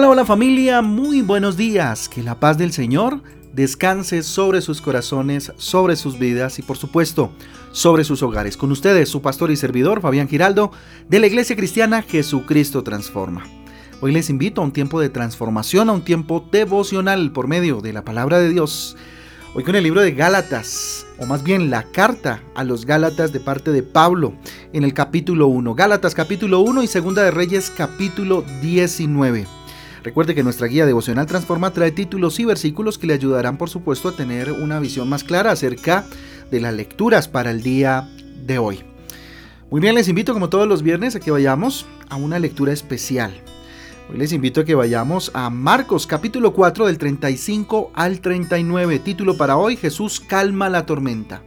Hola, hola familia, muy buenos días. Que la paz del Señor descanse sobre sus corazones, sobre sus vidas y por supuesto sobre sus hogares. Con ustedes, su pastor y servidor, Fabián Giraldo, de la Iglesia Cristiana Jesucristo Transforma. Hoy les invito a un tiempo de transformación, a un tiempo devocional por medio de la palabra de Dios. Hoy con el libro de Gálatas, o más bien la carta a los Gálatas de parte de Pablo en el capítulo 1. Gálatas capítulo 1 y Segunda de Reyes capítulo 19. Recuerde que nuestra guía devocional Transforma trae títulos y versículos que le ayudarán por supuesto a tener una visión más clara acerca de las lecturas para el día de hoy. Muy bien, les invito como todos los viernes a que vayamos a una lectura especial. Hoy les invito a que vayamos a Marcos capítulo 4 del 35 al 39. Título para hoy, Jesús calma la tormenta.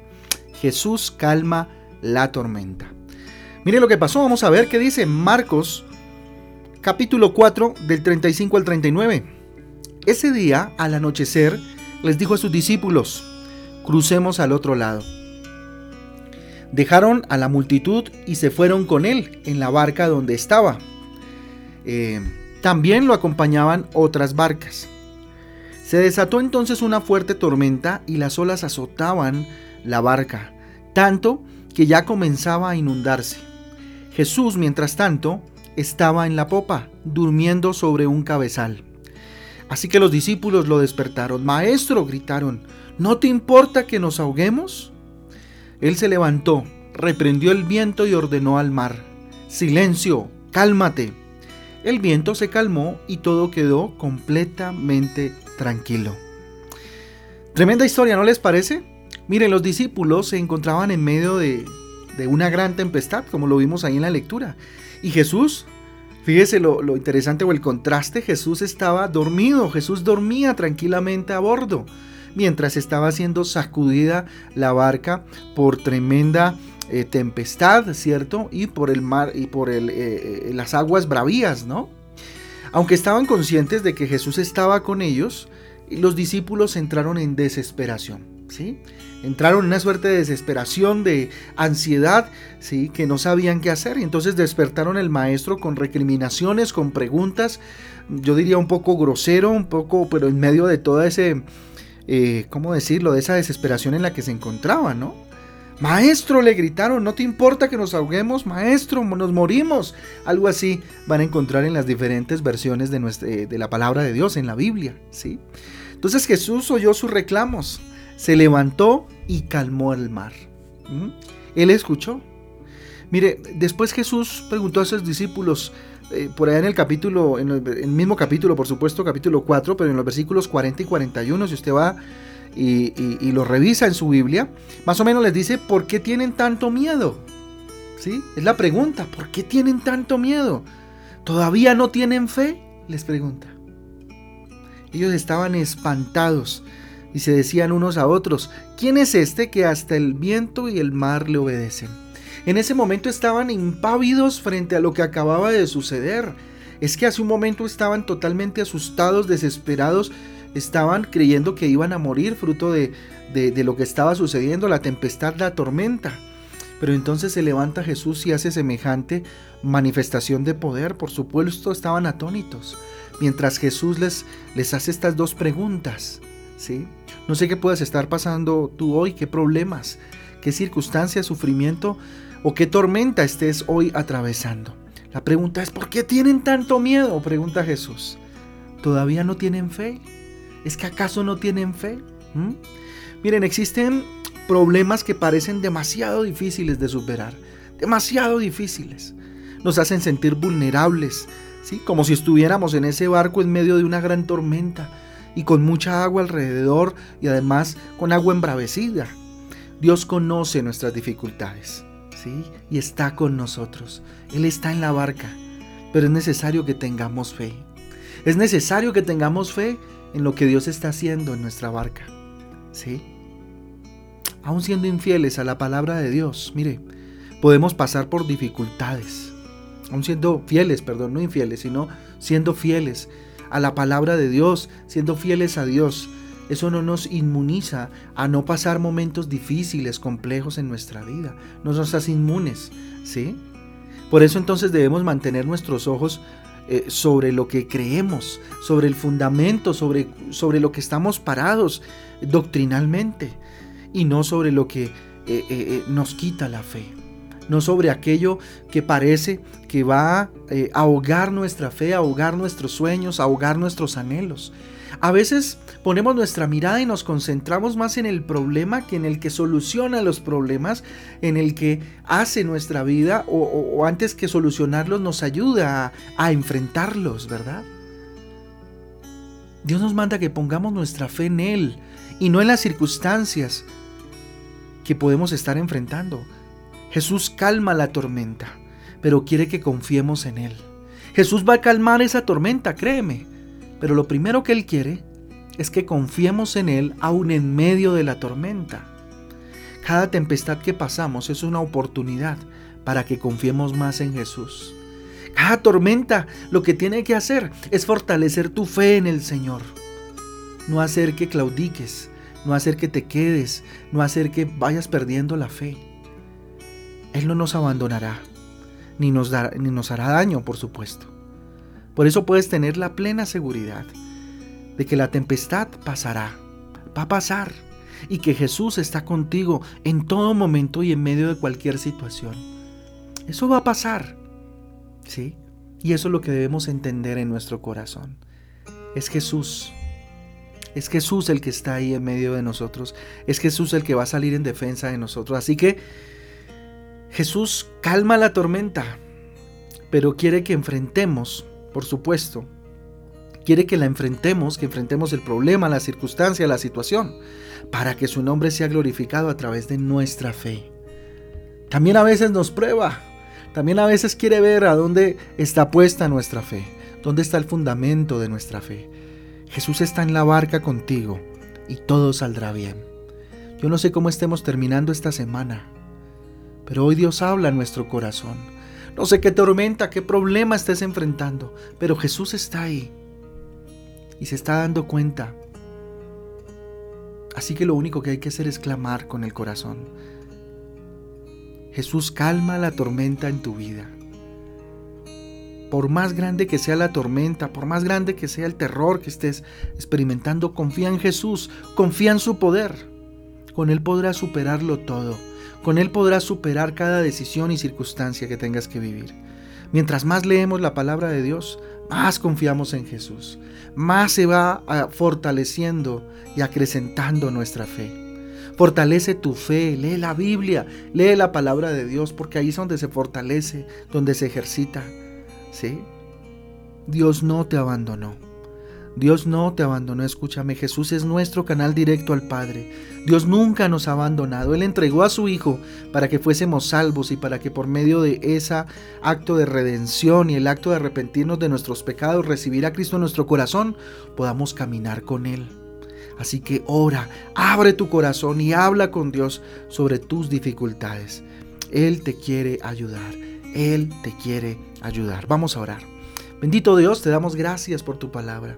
Jesús calma la tormenta. Mire lo que pasó, vamos a ver qué dice Marcos capítulo 4 del 35 al 39. Ese día, al anochecer, les dijo a sus discípulos, crucemos al otro lado. Dejaron a la multitud y se fueron con él en la barca donde estaba. Eh, también lo acompañaban otras barcas. Se desató entonces una fuerte tormenta y las olas azotaban la barca, tanto que ya comenzaba a inundarse. Jesús, mientras tanto, estaba en la popa, durmiendo sobre un cabezal. Así que los discípulos lo despertaron. Maestro, gritaron, ¿no te importa que nos ahoguemos? Él se levantó, reprendió el viento y ordenó al mar, Silencio, cálmate. El viento se calmó y todo quedó completamente tranquilo. Tremenda historia, ¿no les parece? Miren, los discípulos se encontraban en medio de, de una gran tempestad, como lo vimos ahí en la lectura. Y Jesús, fíjese lo, interesante o el contraste, Jesús estaba dormido, Jesús dormía tranquilamente a bordo, mientras estaba siendo sacudida la barca por tremenda eh, tempestad, ¿cierto? Y por el mar y por el, eh, eh, las aguas bravías, ¿no? Aunque estaban conscientes de que Jesús estaba con ellos, los discípulos entraron en desesperación. Entraron en una suerte de desesperación, de ansiedad, ¿sí? Que no sabían qué hacer. Y entonces despertaron el maestro con recriminaciones, con preguntas, yo diría un poco grosero, un poco, pero en medio de toda ese, eh, ¿cómo decirlo? De esa desesperación en la que se encontraba, ¿no? Maestro, le gritaron, no te importa que nos ahoguemos, maestro, nos morimos. Algo así van a encontrar en las diferentes versiones de, nuestra, eh, de la palabra de Dios en la Biblia, ¿sí? Entonces Jesús oyó sus reclamos se levantó y calmó el mar. ¿Mm? Él escuchó. Mire, después Jesús preguntó a sus discípulos, eh, por allá en el capítulo, en el, mismo capítulo, por supuesto, capítulo 4, pero en los versículos 40 y 41, si usted va y, lo revisa en su Biblia, más o menos les dice, ¿por qué tienen tanto miedo? ¿Sí? Es la pregunta, ¿por qué tienen tanto miedo? ¿Todavía no tienen fe? Les pregunta. Ellos estaban espantados y se decían unos a otros, ¿quién es este que hasta el viento y el mar le obedecen? En ese momento estaban impávidos frente a lo que acababa de suceder. Es que hace un momento estaban totalmente asustados, desesperados, estaban creyendo que iban a morir fruto de, de, lo que estaba sucediendo, la tempestad, la tormenta. Pero entonces se levanta Jesús y hace semejante manifestación de poder. Por supuesto estaban atónitos. Mientras Jesús les, les hace estas dos preguntas. ¿sí? No sé qué puedas estar pasando tú hoy, qué problemas, qué circunstancias, sufrimiento o qué tormenta estés hoy atravesando. La pregunta es, ¿por qué tienen tanto miedo? Pregunta Jesús. ¿Todavía no tienen fe? ¿Es que acaso no tienen fe? ¿Mm? Miren, existen problemas que parecen demasiado difíciles de superar, demasiado difíciles. Nos hacen sentir vulnerables, ¿sí? como si estuviéramos en ese barco en medio de una gran tormenta y con mucha agua alrededor y además con agua embravecida. Dios conoce nuestras dificultades, ¿sí? Y está con nosotros. Él está en la barca, pero es necesario que tengamos fe. Es necesario que tengamos fe en lo que Dios está haciendo en nuestra barca, ¿sí? Aún siendo infieles a la palabra de Dios, mire, podemos pasar por dificultades. Aún siendo fieles, perdón, no infieles, sino siendo fieles a la palabra de Dios, siendo fieles a Dios. Eso no nos inmuniza a no pasar momentos difíciles, complejos en nuestra vida. No nos hace inmunes, ¿sí? Por eso entonces debemos mantener nuestros ojos eh, sobre lo que creemos, sobre el fundamento, sobre, sobre lo que estamos parados doctrinalmente y no sobre lo que eh, nos quita la fe no sobre aquello que parece que va a ahogar nuestra fe, ahogar nuestros sueños, ahogar nuestros anhelos. A veces ponemos nuestra mirada y nos concentramos más en el problema que en el que soluciona los problemas, en el que hace nuestra vida o, antes que solucionarlos nos ayuda a, a enfrentarlos, ¿verdad? Dios nos manda que pongamos nuestra fe en Él y no en las circunstancias que podemos estar enfrentando. Jesús calma la tormenta, pero quiere que confiemos en Él. Jesús va a calmar esa tormenta, créeme. Pero lo primero que Él quiere es que confiemos en Él aún en medio de la tormenta. Cada tempestad que pasamos es una oportunidad para que confiemos más en Jesús. Cada tormenta lo que tiene que hacer es fortalecer tu fe en el Señor. No hacer que claudiques, no hacer que te quedes, no hacer que vayas perdiendo la fe. Él no nos abandonará, ni nos, ni nos hará daño, por supuesto. Por eso puedes tener la plena seguridad de que la tempestad pasará, va a pasar, y que Jesús está contigo en todo momento y en medio de cualquier situación. Eso va a pasar, ¿sí? Y eso es lo que debemos entender en nuestro corazón. Es Jesús. Es Jesús el que está ahí en medio de nosotros. Es Jesús el que va a salir en defensa de nosotros. Así que Jesús calma la tormenta, pero quiere que enfrentemos por supuesto. Quiere que la enfrentemos, que enfrentemos el problema, la circunstancia, la situación, para que su nombre sea glorificado a través de nuestra fe. También a veces nos prueba, también a veces quiere ver a dónde está puesta nuestra fe, dónde está el fundamento de nuestra fe. Jesús está en la barca contigo y todo saldrá bien. Yo no sé cómo estemos terminando esta semana, pero hoy Dios habla en nuestro corazón no sé qué tormenta, qué problema estés enfrentando, pero Jesús está ahí y se está dando cuenta. Así que lo único que hay que hacer es clamar con el corazón. Jesús calma la tormenta en tu vida. Por más grande que sea la tormenta, por más grande que sea el terror que estés experimentando, confía en Jesús, confía en su poder. Con Él podrás superarlo todo con Él podrás superar cada decisión y circunstancia que tengas que vivir. Mientras más leemos la palabra de Dios, más confiamos en Jesús, más se va ah, fortaleciendo y acrecentando nuestra fe. Fortalece tu fe, lee la Biblia, lee la palabra de Dios, porque ahí es donde se fortalece, donde se ejercita. ¿Sí? Dios no te abandonó. Dios no te abandonó, escúchame, Jesús es nuestro canal directo al Padre. Dios nunca nos ha abandonado, Él entregó a su Hijo para que fuésemos salvos y para que por medio de ese acto de redención y el acto de arrepentirnos de nuestros pecados, recibir a Cristo en nuestro corazón, podamos caminar con Él. Así que ora, abre tu corazón y habla con Dios sobre tus dificultades. Él te quiere ayudar, Él te quiere ayudar. Vamos a orar. Bendito Dios, te damos gracias por tu palabra.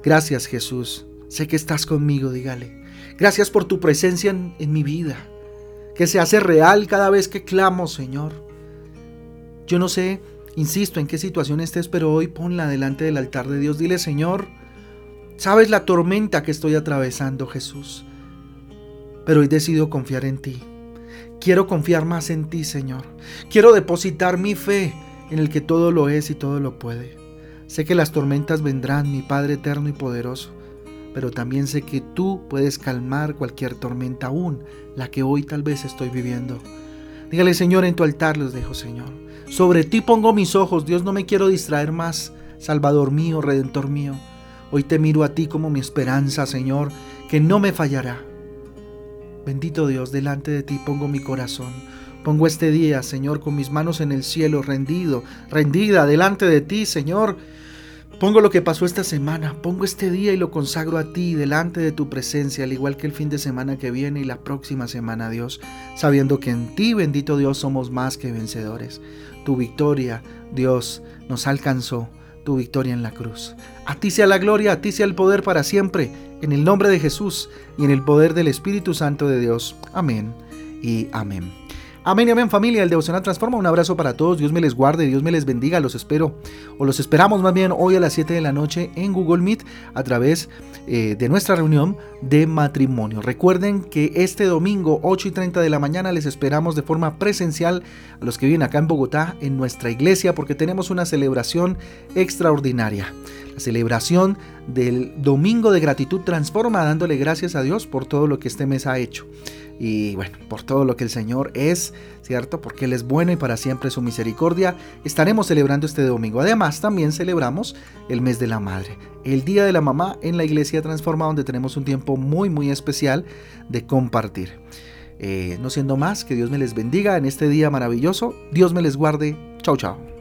Gracias Jesús. Sé que estás conmigo, dígale. Gracias por tu presencia en, mi vida, que se hace real cada vez que clamo, Señor. Yo no sé, insisto, en qué situación estés, pero hoy ponla delante del altar de Dios. Dile, Señor, sabes la tormenta que estoy atravesando, Jesús, pero hoy decido confiar en ti. Quiero confiar más en ti, Señor. Quiero depositar mi fe en el que todo lo es y todo lo puede. Sé que las tormentas vendrán, mi Padre eterno y poderoso, pero también sé que tú puedes calmar cualquier tormenta, aún la que hoy tal vez estoy viviendo. Dígale, Señor, en tu altar los dejo, Señor. Sobre ti pongo mis ojos, Dios, no me quiero distraer más, Salvador mío, Redentor mío. Hoy te miro a ti como mi esperanza, Señor, que no me fallará. Bendito Dios, delante de ti pongo mi corazón. Pongo este día, Señor, con mis manos en el cielo, rendido, rendida delante de ti, Señor. Pongo lo que pasó esta semana, pongo este día y lo consagro a ti delante de tu presencia, al igual que el fin de semana que viene y la próxima semana, Dios, sabiendo que en ti, bendito Dios, somos más que vencedores. Tu victoria, Dios, nos alcanzó, tu victoria en la cruz. A ti sea la gloria, a ti sea el poder para siempre, en el nombre de Jesús y en el poder del Espíritu Santo de Dios. Amén y amén. Amén y amén familia, el Devocional Transforma. Un abrazo para todos, Dios me les guarde, Dios me les bendiga, los espero, o los esperamos más bien hoy a las 7 de la noche en Google Meet a través eh, de nuestra reunión de matrimonio. Recuerden que este domingo 8 y 30 de la mañana les esperamos de forma presencial a los que viven acá en Bogotá en nuestra iglesia porque tenemos una celebración extraordinaria. La celebración del Domingo de Gratitud Transforma dándole gracias a Dios por todo lo que este mes ha hecho y bueno, por todo lo que el Señor es, ¿cierto? Porque Él es bueno y para siempre su misericordia. Estaremos celebrando este domingo. Además, también celebramos el mes de la madre, el Día de la Mamá en la Iglesia Transforma, donde tenemos un tiempo muy, muy especial de compartir. Eh, no siendo más, que Dios me les bendiga en este día maravilloso. Dios me les guarde. Chau, chao.